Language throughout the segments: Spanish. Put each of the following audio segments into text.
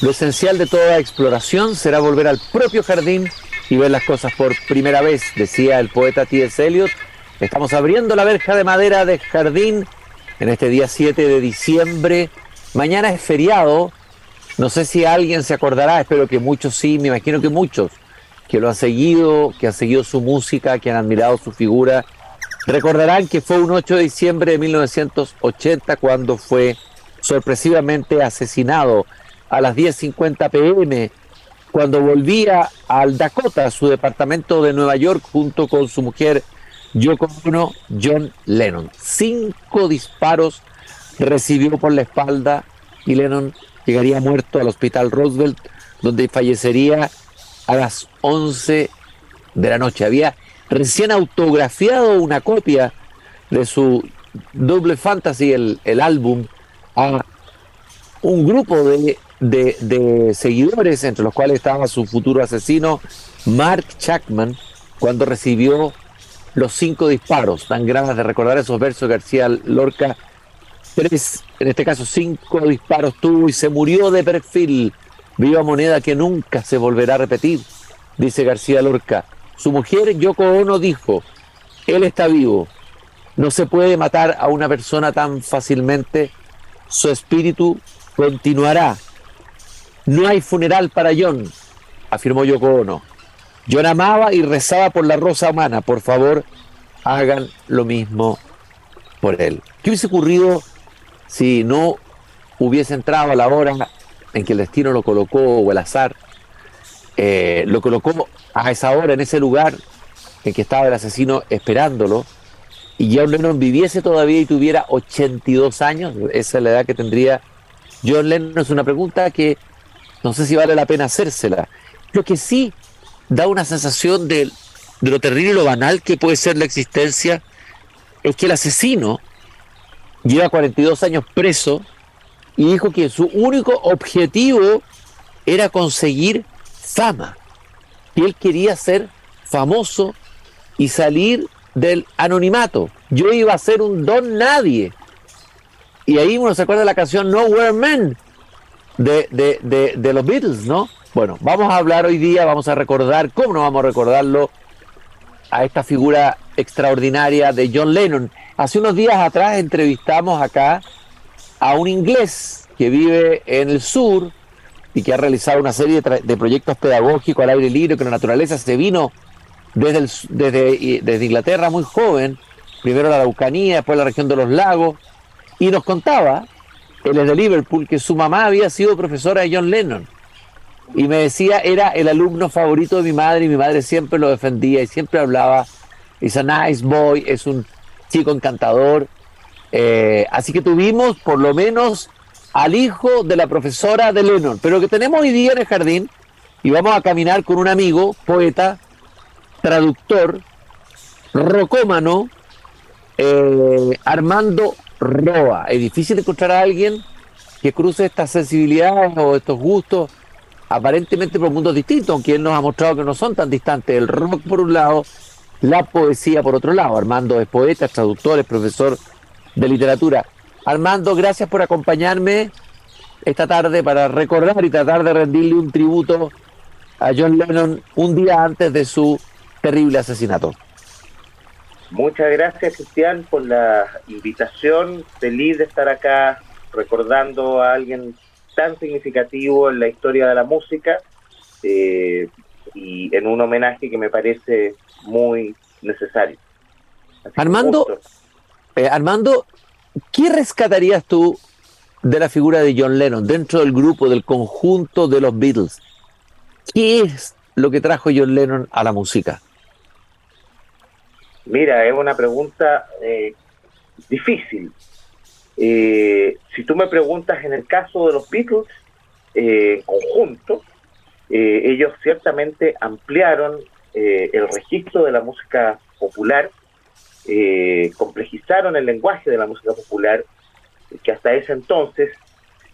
Lo esencial de toda exploración será volver al propio jardín y ver las cosas por primera vez, decía el poeta T.S. Eliot. Estamos abriendo la verja de madera de jardín en este día 7 de diciembre. Mañana es feriado. No sé si alguien se acordará, espero que muchos sí, me imagino que muchos que lo han seguido, que han seguido su música, que han admirado su figura. Recordarán que fue un 8 de diciembre de 1980 cuando fue sorpresivamente asesinado a las 10.50 pm, cuando volvía al Dakota, su departamento de Nueva York, junto con su mujer Yoko Ono, John Lennon. Cinco disparos recibió por la espalda y Lennon llegaría muerto al hospital Roosevelt, donde fallecería a las 11 de la noche. Había recién autografiado una copia de su Double Fantasy, el, el álbum, a un grupo de, de, seguidores, entre los cuales estaba su futuro asesino, Mark Chapman, cuando recibió los cinco disparos. Tan ganas de recordar esos versos de García Lorca. En este caso cinco disparos tuvo y se murió de perfil. Viva moneda que nunca se volverá a repetir, dice García Lorca. Su mujer Yoko Ono dijo, él está vivo. No se puede matar a una persona tan fácilmente. Su espíritu continuará. No hay funeral para John, afirmó Yoko Ono. John amaba y rezaba por la rosa humana. Por favor, hagan lo mismo por él. ¿Qué hubiese ocurrido si no hubiese entrado a la hora en que el destino lo colocó o el azar eh, lo colocó a esa hora en ese lugar en que estaba el asesino esperándolo y John Lennon viviese todavía y tuviera 82 años, esa es la edad que tendría John Lennon, es una pregunta que no sé si vale la pena hacérsela. Lo que sí da una sensación de, de lo terrible y lo banal que puede ser la existencia es que el asesino lleva 42 años preso y dijo que su único objetivo era conseguir fama. Y él quería ser famoso y salir del anonimato. Yo iba a ser un don nadie. Y ahí uno se acuerda de la canción Nowhere Man de, de, de, los Beatles, ¿no? Bueno, vamos a hablar hoy día, vamos a recordar, ¿cómo no vamos a recordarlo? A esta figura extraordinaria de John Lennon. Hace unos días atrás entrevistamos acá a un inglés que vive en el sur y que ha realizado una serie de, proyectos pedagógicos al aire libre con la naturaleza. Se vino desde, desde, desde Inglaterra muy joven, primero la Araucanía, después la región de los lagos, y nos contaba, él es de Liverpool, que su mamá había sido profesora de John Lennon. Y me decía, era el alumno favorito de mi madre y mi madre siempre lo defendía y siempre hablaba, es a nice boy, es un chico encantador. Eh, así que tuvimos por lo menos al hijo de la profesora de Lennon, pero que tenemos hoy día en el jardín y vamos a caminar con un amigo, poeta, traductor, rocómano, eh, Armando Roa. Es difícil encontrar a alguien que cruce estas sensibilidades o estos gustos aparentemente por mundos distintos, aunque él nos ha mostrado que no son tan distantes. El rock por un lado, la poesía por otro lado. Armando es poeta, traductor, es profesor de literatura. Armando, gracias por acompañarme esta tarde para recordar y tratar de rendirle un tributo a John Lennon un día antes de su terrible asesinato. Muchas gracias, Cristian, por la invitación. Feliz de estar acá recordando a alguien tan significativo en la historia de la música eh, y en un homenaje que me parece muy necesario. Armando, eh, Armando, ¿qué rescatarías tú de la figura de John Lennon dentro del grupo, del conjunto de los Beatles? ¿Qué es lo que trajo John Lennon a la música? Mira, es una pregunta eh, difícil. Eh, si tú me preguntas en el caso de los Beatles, eh, en conjunto, ellos ciertamente ampliaron el registro de la música popular, complejizaron el lenguaje de la música popular, que hasta ese entonces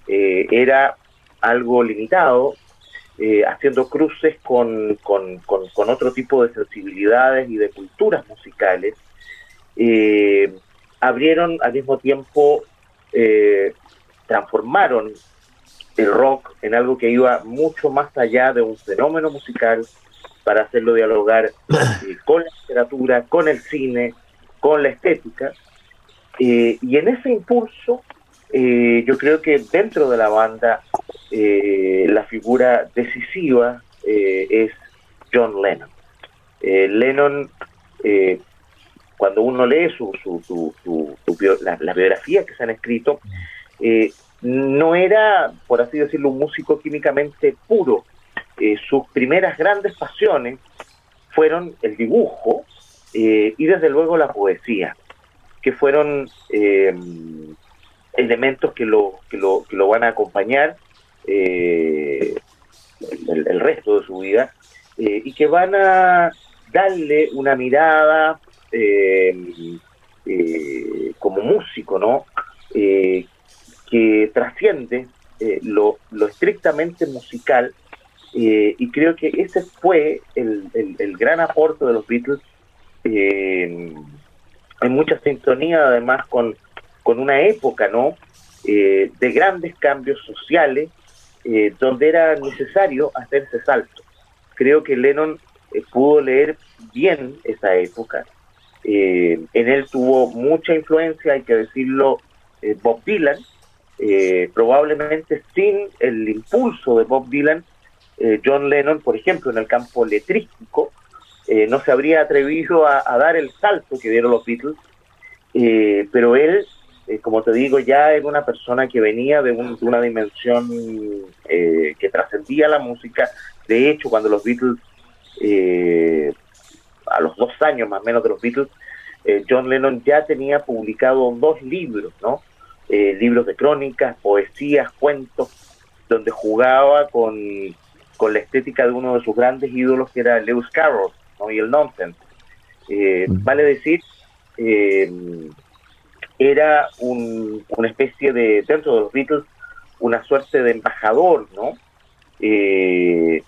era algo limitado eh, haciendo cruces con, con, con, otro tipo de sensibilidades y de culturas musicales, eh, abrieron al mismo tiempo, eh, transformaron el rock en algo que iba mucho más allá de un fenómeno musical para hacerlo dialogar eh, con la literatura, con el cine, con la estética. Eh, y en ese impulso, eh, yo creo que dentro de la banda, la figura decisiva es John Lennon. Lennon, cuando uno lee su, su, su, la, la, biografía que se han escrito, no era, por así decirlo, un músico químicamente puro. Eh, sus primeras grandes pasiones fueron el dibujo eh, y desde luego la poesía, que fueron eh, elementos que lo, que lo, que lo van a acompañar el, el, resto de su vida y que van a darle una mirada como músico, ¿no? que trasciende eh, lo, estrictamente musical eh, y creo que ese fue el, gran aporte de los Beatles eh, en mucha sintonía además con, con una época no de grandes cambios sociales donde era necesario hacer ese salto creo que Lennon pudo leer bien esa época. En él tuvo mucha influencia hay que decirlo Bob Dylan eh, probablemente sin el impulso de Bob Dylan, eh, John Lennon, por ejemplo, en el campo letrístico, eh, no se habría atrevido a, dar el salto que dieron los Beatles, pero él, como te digo, ya era una persona que venía de, una dimensión que trascendía la música. De hecho, cuando los Beatles, a los dos años más o menos de los Beatles, John Lennon ya tenía publicado dos libros, ¿no? Eh, libros de crónicas, poesías, cuentos, donde jugaba con, la estética de uno de sus grandes ídolos, que era Lewis Carroll, y el nonsense. Eh, mm. Vale decir, eh, era una especie de, dentro de los Beatles, una suerte de embajador, ¿no? de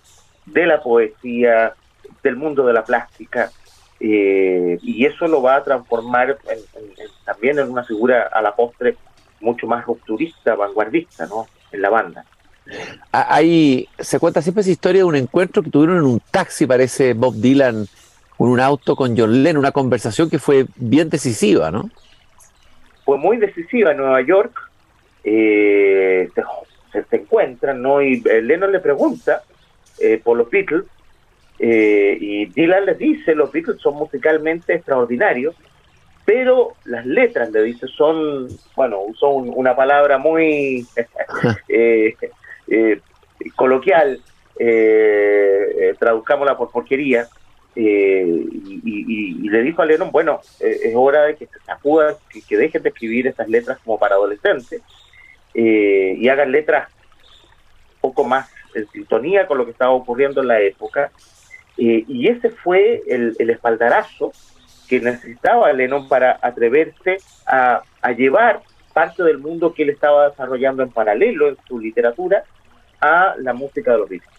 la poesía, del mundo de la plástica, y eso lo va a transformar también en una figura a la postre mucho más rupturista, vanguardista, ¿no? En la banda. Ahí se cuenta siempre esa historia de un encuentro que tuvieron en un taxi, parece Bob Dylan, con un auto con John Lennon, una conversación que fue bien decisiva, ¿no? Fue muy decisiva en Nueva York. Eh, se, se, encuentran, ¿no? Y eh, Lennon le pregunta eh, por los Beatles, y Dylan les dice, los Beatles son musicalmente extraordinarios, pero las letras, le dice, son, bueno, usó una palabra muy eh, eh, coloquial, eh, traduzcámosla por porquería, y, le dijo a Lennon, bueno, es hora de que acudan, que, dejen de escribir estas letras como para adolescentes, y hagan letras un poco más en sintonía con lo que estaba ocurriendo en la época, y ese fue el, espaldarazo que necesitaba Lennon para atreverse a, llevar parte del mundo que él estaba desarrollando en paralelo en su literatura a la música de los Beatles.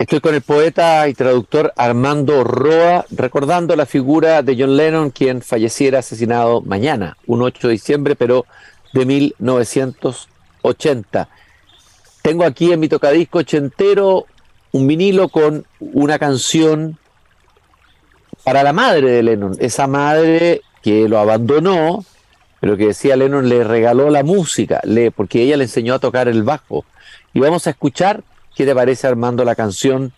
Estoy con el poeta y traductor Armando Roa, recordando la figura de John Lennon, quien falleciera asesinado mañana, un 8 de diciembre, pero de 1980. Tengo aquí en mi tocadisco ochentero un vinilo con una canción para la madre de Lennon, esa madre que lo abandonó, pero que decía Lennon le regaló la música, le, porque ella le enseñó a tocar el bajo. Y vamos a escuchar qué te parece Armando la canción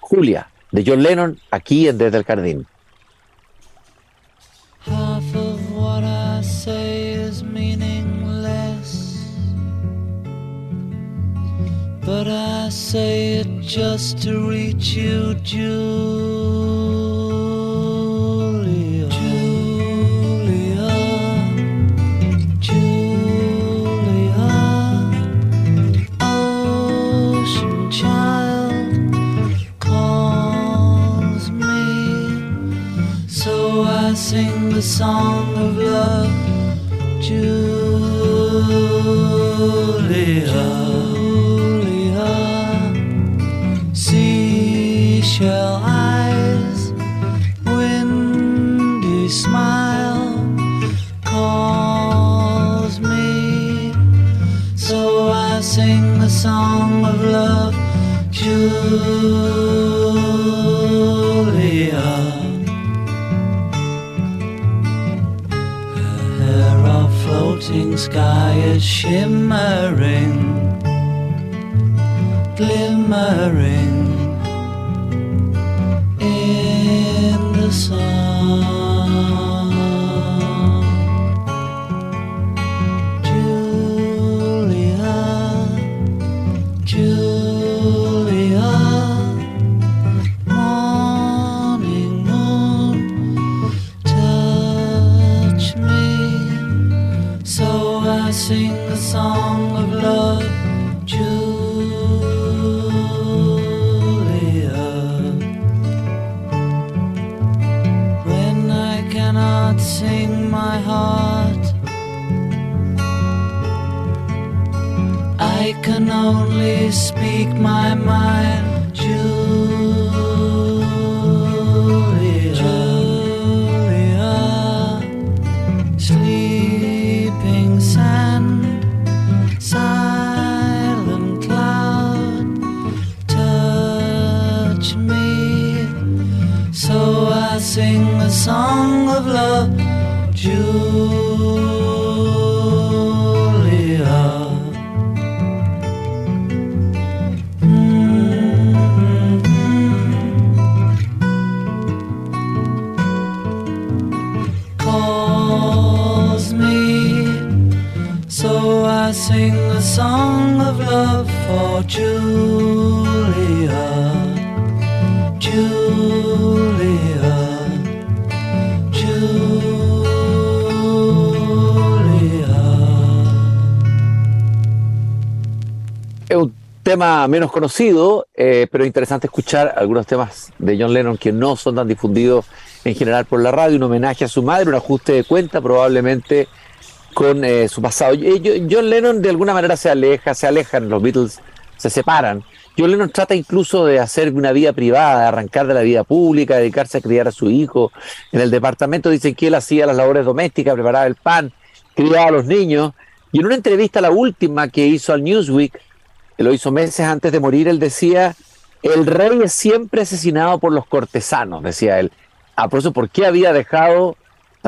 Julia de John Lennon aquí en Desde el Jardín. But I say it just to reach you, the song of love, Julia. Julia, seashell eyes, windy smile calls me, so I sing. sing a song of love, Julia. Sky is shimmering, glimmering sing the song of love, Julia. When I cannot sing my heart, I can only speak my for Julia. Julia. Es un tema menos conocido, eh, pero interesante escuchar algunos temas de John Lennon que no son tan difundidos en general por la radio, un homenaje a su madre, un ajuste de cuenta probablemente con eh, su pasado. John Lennon de alguna manera se aleja, se alejan, los Beatles se separan. John Lennon trata incluso de hacer una vida privada, arrancar de la vida pública, dedicarse a criar a su hijo. En el departamento dicen que él hacía las labores domésticas, preparaba el pan, criaba a los niños. Y en una entrevista, la última que hizo al Newsweek, que lo hizo meses antes de morir, él decía, el rey es siempre asesinado por los cortesanos, decía él. Ah, por ¿por qué había dejado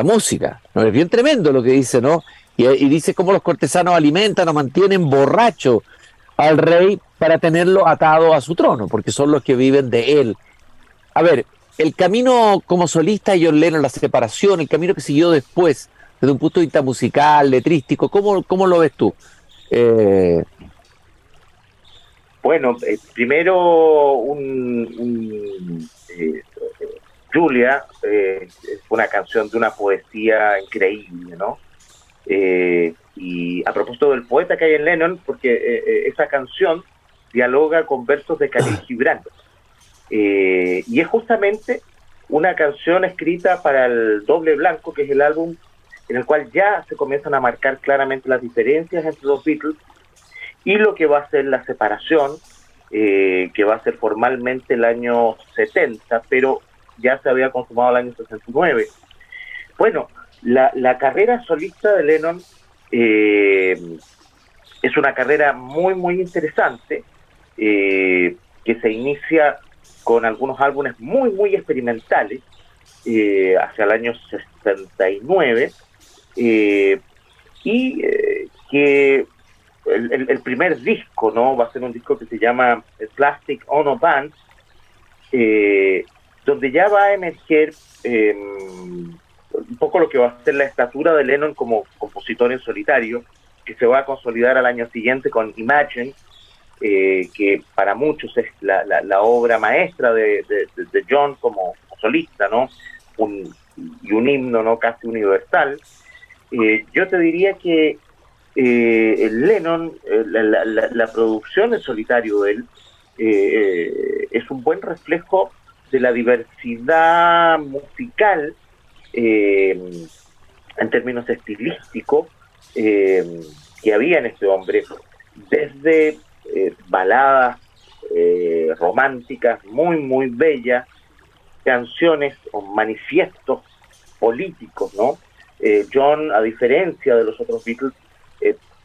música? ¿No? Es bien tremendo lo que dice, ¿no? Y, y dice cómo los cortesanos alimentan o mantienen borracho al rey para tenerlo atado a su trono, porque son los que viven de él. A ver, el camino como solista de John Lennon, la separación, el camino que siguió después, desde un punto de vista musical, letrístico, ¿cómo, cómo lo ves tú? Eh... Bueno, eh, primero un, eh, Julia eh, es una canción de una poesía increíble, ¿no? Eh, y a propósito del poeta que hay en Lennon, porque eh, esa canción dialoga con versos de Khalil Gibran. y es justamente una canción escrita para el Doble Blanco, que es el álbum en el cual ya se comienzan a marcar claramente las diferencias entre los Beatles y lo que va a ser la separación, eh, que va a ser formalmente el año 70, pero ya se había consumado el año 69. Bueno, la, la carrera solista de Lennon eh, es una carrera muy, muy interesante, eh, que se inicia con algunos álbumes muy, muy experimentales, eh, hacia el año 69, y que el, primer disco, ¿no? Va a ser un disco que se llama Plastic Ono Band, eh, donde ya va a emerger eh, un poco lo que va a ser la estatura de Lennon como compositor en solitario, que se va a consolidar al año siguiente con Imagine, eh, que para muchos es la, obra maestra de, John como solista, ¿no? Un, y un himno no casi universal. yo te diría que eh, Lennon, eh, la, la, producción en solitario de él, eh, es un buen reflejo de la diversidad musical en términos estilísticos que había en este hombre, desde baladas románticas muy, muy bellas, canciones o manifiestos políticos, ¿no? John, a diferencia de los otros Beatles,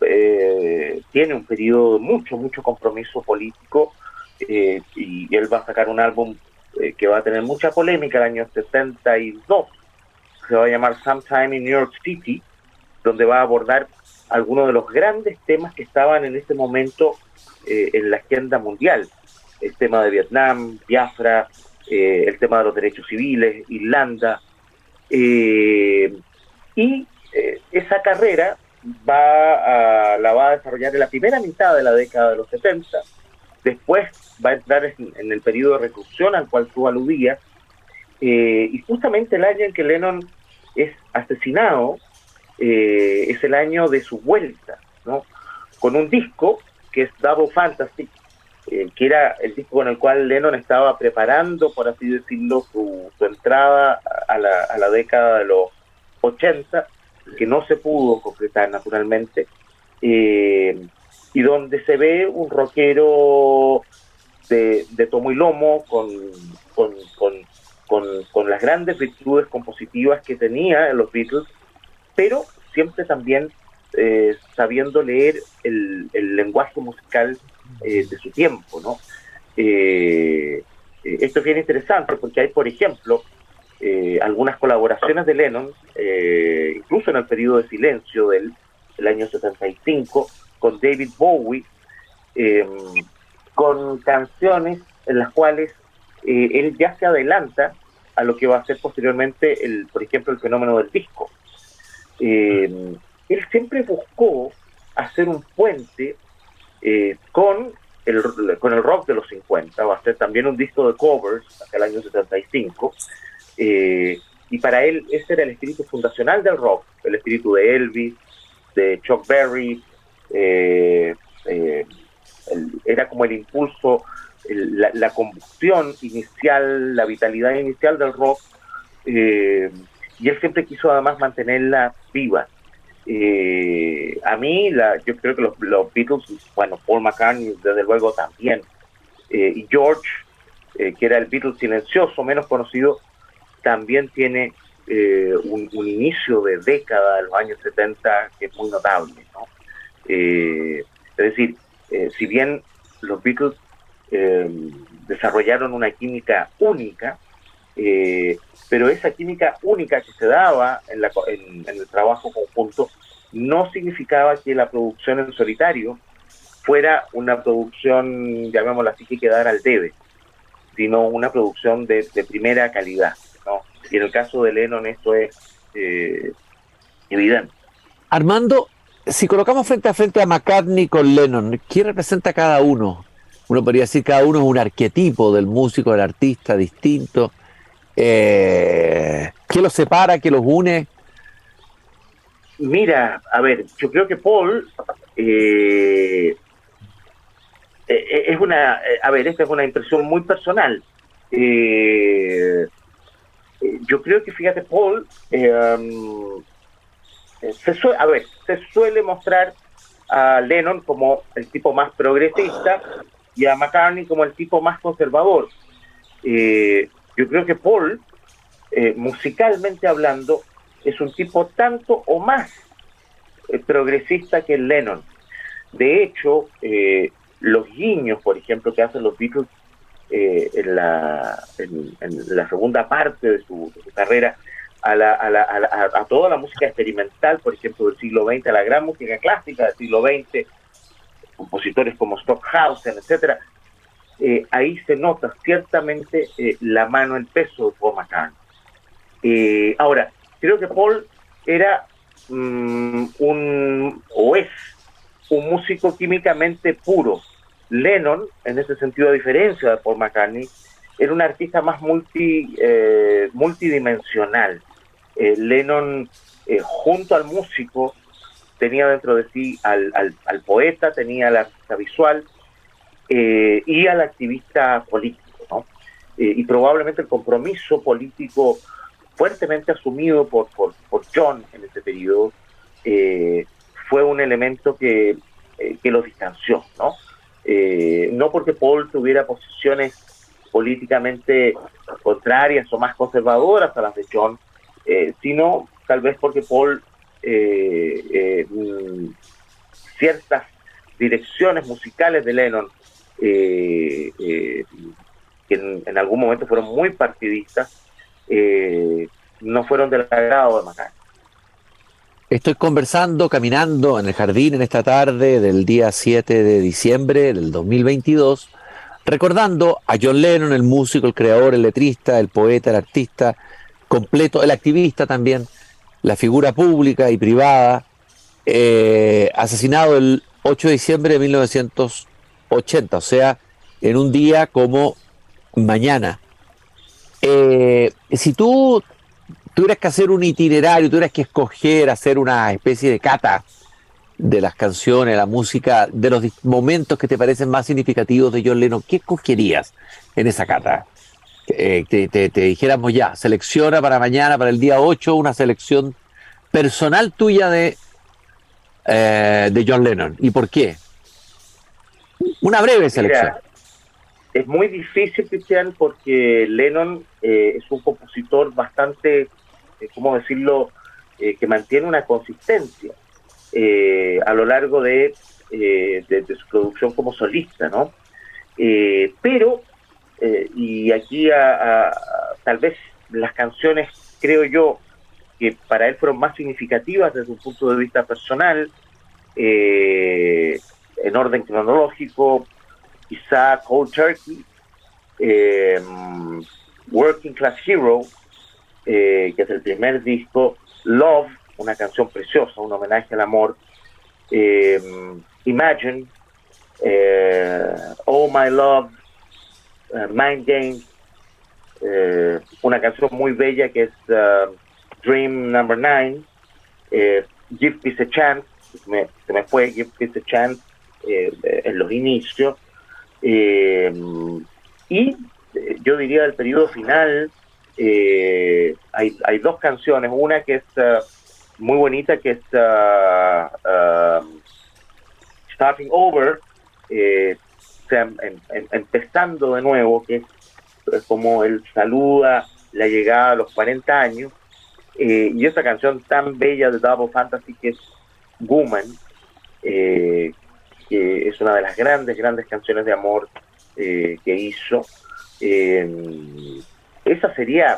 eh, tiene un periodo de mucho, mucho compromiso político y él va a sacar un álbum que va a tener mucha polémica el año 72, se va a llamar Sometime in New York City, donde va a abordar algunos de los grandes temas que estaban en ese momento en la agenda mundial. El tema de Vietnam, Biafra, el tema de los derechos civiles, Irlanda, eh, y eh, esa carrera va a, la va a desarrollar en la primera mitad de la década de los 70, después va a entrar en, el periodo de reclusión al cual tú aludías, eh, y justamente el año en que Lennon es asesinado es el año de su vuelta, ¿no? con un disco que es Double Fantasy, eh, que era el disco con el cual Lennon estaba preparando, por así decirlo, su, entrada a la, a la, década de los 80, que no se pudo concretar naturalmente, eh, y donde se ve un rockero de, de tomo y lomo con, con, con, con, las grandes virtudes compositivas que tenía los Beatles, pero siempre también eh, sabiendo leer el, el lenguaje musical eh, de su tiempo, ¿no? Eh, eh, esto es bien interesante porque hay, por ejemplo, algunas colaboraciones de Lennon, incluso en el periodo de silencio del, año 75, con David Bowie, con canciones en las cuales él ya se adelanta a lo que va a ser posteriormente, el, por ejemplo, el fenómeno del disco. él siempre buscó hacer un puente eh, con, el, con el rock de los 50, va a ser también un disco de covers hasta el año 75, eh, y para él ese era el espíritu fundacional del rock, el espíritu de Elvis, de Chuck Berry, eh, era como el impulso, la, combustión inicial, la vitalidad inicial del rock, y él siempre quiso además mantenerla viva. Eh, a mí, la, yo creo que los, Beatles, bueno, Paul McCartney desde luego también, eh, y George, eh, que era el Beatles silencioso, menos conocido, también tiene un, inicio de década de los años 70 que es muy notable. ¿no? Es decir, si bien los Beatles desarrollaron una química única, pero esa química única que se daba en, el trabajo conjunto no significaba que la producción en solitario fuera una producción, llamémosla así, que quedara al debe, sino una producción de, primera calidad. Y en el caso de Lennon esto es eh, evidente. Armando, si colocamos frente a frente a McCartney con Lennon, ¿quién representa cada uno? Uno podría decir cada uno es un arquetipo del músico, del artista distinto. Eh, ¿Qué los separa, qué los une? Mira, a ver, yo creo que Paul eh, eh, es una, a ver, esta es una impresión muy personal. yo creo que, fíjate, Paul, um, se a ver, se suele mostrar a Lennon como el tipo más progresista y a McCartney como el tipo más conservador. Eh, yo creo que Paul, eh, musicalmente hablando, es un tipo tanto o más eh, progresista que Lennon. De hecho, eh, los guiños, por ejemplo, que hacen los Beatles en, la, en, la segunda parte de su, carrera a, la, a, la, a, toda la música experimental, por ejemplo, del siglo XX, a la gran música clásica del siglo XX, compositores como Stockhausen, etcétera, eh, ahí se nota ciertamente eh, la mano, el peso de Paul McCartney. Eh, ahora, creo que Paul era mm, un, o es, un músico químicamente puro. Lennon, en ese sentido, a diferencia de Paul McCartney, era un artista más multi, multidimensional. Lennon, junto al músico, tenía dentro de sí al, al, al poeta, tenía la artista visual, eh, y al activista político, ¿no? Eh, y probablemente el compromiso político fuertemente asumido por, John en ese periodo eh, fue un elemento que, que distanció, ¿no? no porque Paul tuviera posiciones políticamente contrarias o más conservadoras a las de John, sino tal vez porque Paul mm, ciertas direcciones musicales de Lennon, que en, algún momento fueron muy partidistas, no fueron del agrado de McCartney. Estoy conversando, caminando en el jardín en esta tarde del día 7 de diciembre del 2022, recordando a John Lennon, el músico, el creador, el letrista, el poeta, el artista completo, el activista también, la figura pública y privada, eh, asesinado el 8 de diciembre de 1980, o sea, en un día como mañana. Eh, si tú tuvieras que hacer un itinerario, tuvieras que escoger, hacer una especie de cata de las canciones, la música, de los momentos que te parecen más significativos de John Lennon, ¿qué escogerías en esa cata? Eh, te, dijéramos ya, selecciona para mañana, para el día 8, una selección personal tuya de, eh, de John Lennon. ¿Y por qué? Una breve selección. es muy difícil, Cristian, porque Lennon eh, es un compositor bastante ¿cómo decirlo?, que mantiene una consistencia a lo largo de, de, su producción como solista, ¿no? pero, y aquí tal vez las canciones, creo yo, que para él fueron más significativas desde un punto de vista personal, en orden cronológico, quizá Cold Turkey, Working Class Hero, eh, que es el primer disco, Love, una canción preciosa, un homenaje al amor, eh, Imagine, eh, Oh My Love, Mind Games, una canción muy bella que es Dream Number 9, Give Peace a Chance, se me fue Give Peace a Chance en los inicios, y yo diría el periodo final, eh, hay, dos canciones, una que es muy bonita, que es uh, Starting Over, eh, empezando de nuevo, que es, como él saluda la llegada a los 40 años, eh, y esa canción tan bella de Double Fantasy que es Woman, que es una de las grandes, grandes canciones de amor que hizo. Esa sería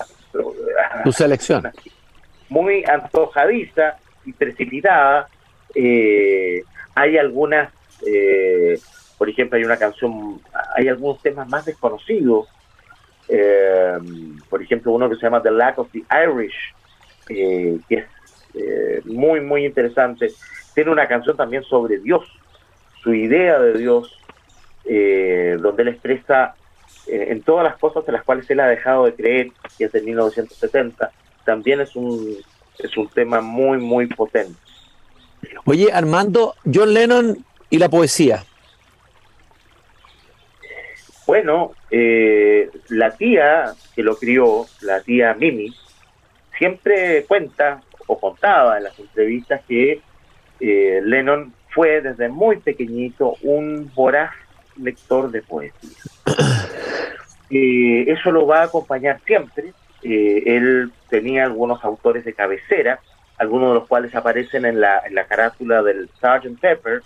tu selección. Muy antojadiza y precipitada. Eh, hay algunas, eh, por ejemplo, hay una canción, hay algunos temas más desconocidos. Eh, por ejemplo, uno que se llama The Lack of the Irish, que es muy, muy interesante. Tiene una canción también sobre Dios, su idea de Dios, donde él expresa eh, en todas las cosas de las cuales él ha dejado de creer, que es en 1970, también es un, es un tema muy, muy potente. Oye, Armando, John Lennon y la poesía. Bueno, eh, la tía que lo crió, la tía Mimi, siempre cuenta o contaba en las entrevistas que eh, Lennon fue desde muy pequeñito un voraz lector de poesía. Eh, eso lo va a acompañar siempre. Eh, él tenía algunos autores de cabecera, algunos de los cuales aparecen en la, en la carátula del Sgt. Pepper,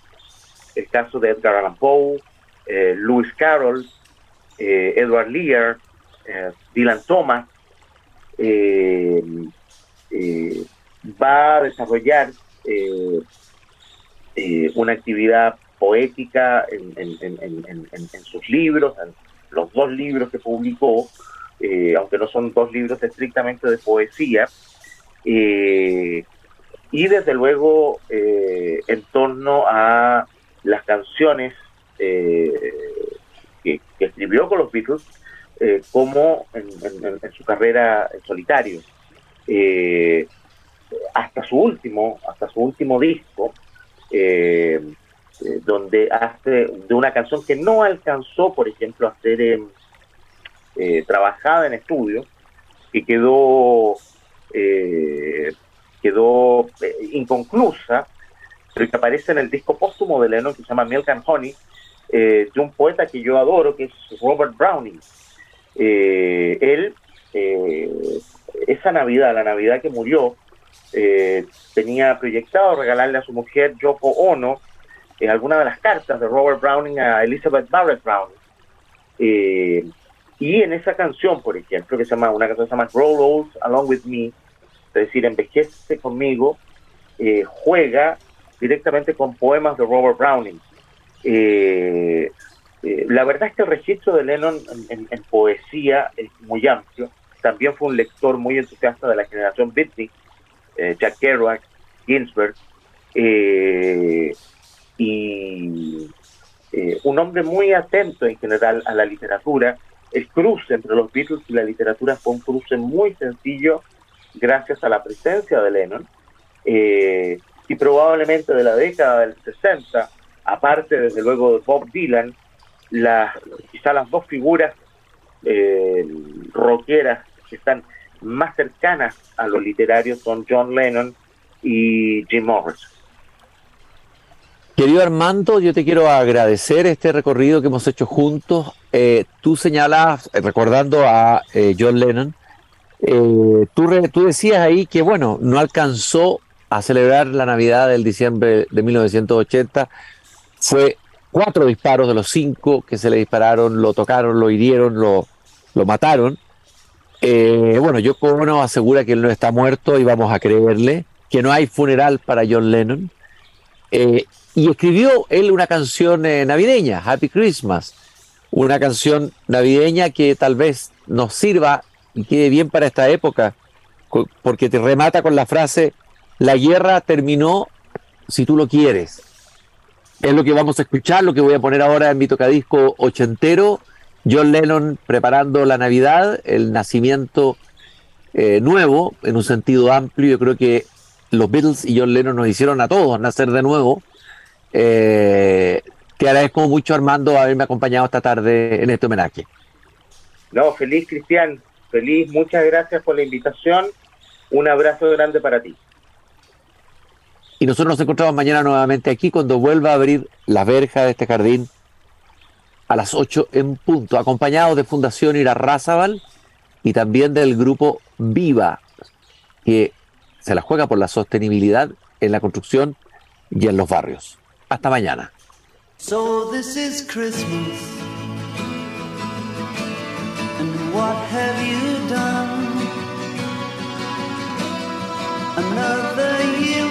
el caso de Edgar Allan Poe, eh, Lewis Carroll, Edward Lear, Dylan Thomas. va a desarrollar una actividad poética en, en sus libros, los dos libros que publicó, eh, aunque no son dos libros estrictamente de poesía, eh, y desde luego eh, en torno a las canciones que, escribió con los Beatles, como en, su carrera en solitario. hasta su último, hasta su último disco, eh, donde hace de una canción que no alcanzó, por ejemplo, a ser em, eh, trabajada en estudio, que quedó, eh, quedó inconclusa, pero que aparece en el disco póstumo de Lennon que se llama Milk and Honey, de un poeta que yo adoro, que es Robert Browning. él, esa Navidad, la Navidad que murió, tenía proyectado regalarle a su mujer Yoko Ono eh, algunas de las cartas de Robert Browning a Elizabeth Barrett Browning. Eh, y en esa canción, por ejemplo, que se llama, una canción que se llama Grow Old Along With Me, es decir, envejece conmigo, eh, juega directamente con poemas de Robert Browning. La verdad es que el registro de Lennon en, en, poesía es muy amplio. También fue un lector muy entusiasta de la generación Beatnik, Jack Kerouac, Ginsberg. Eh, y eh, un hombre muy atento en general a la literatura. El cruce entre los Beatles y la literatura fue un cruce muy sencillo gracias a la presencia de Lennon eh, y probablemente de la década del 60, aparte desde luego de Bob Dylan, las, quizá las dos figuras eh, rockeras que están más cercanas a lo literario son John Lennon y Jim Morrison. Querido Armando, yo te quiero agradecer este recorrido que hemos hecho juntos. Eh, tú señalabas, eh, recordando a eh, John Lennon, tú, tú decías ahí que, bueno, no alcanzó a celebrar la Navidad del diciembre de 1980. Fue cuatro disparos de los cinco que se le dispararon, lo tocaron, lo hirieron, lo, lo mataron. bueno, yo Ono asegura que él no está muerto y vamos a creerle que no hay funeral para John Lennon. Y escribió él una canción eh, navideña, Happy Christmas, una canción navideña que tal vez nos sirva y quede bien para esta época, porque te remata con la frase, la guerra terminó si tú lo quieres. Es lo que vamos a escuchar, lo que voy a poner ahora en mi tocadisco ochentero, John Lennon preparando la Navidad, el nacimiento eh, nuevo, en un sentido amplio, yo creo que los Beatles y John Lennon nos hicieron a todos nacer de nuevo, eh, te agradezco mucho, Armando, haberme acompañado esta tarde en este homenaje. No, feliz, Cristian. Feliz, muchas gracias por la invitación. Un abrazo grande para ti. Y nosotros nos encontramos mañana nuevamente aquí cuando vuelva a abrir la verja de este jardín a las 8 en punto, acompañado de Fundación Irarrázaval y también del grupo Viva, que se la juega por la sostenibilidad en la construcción y en los barrios. Hasta mañana.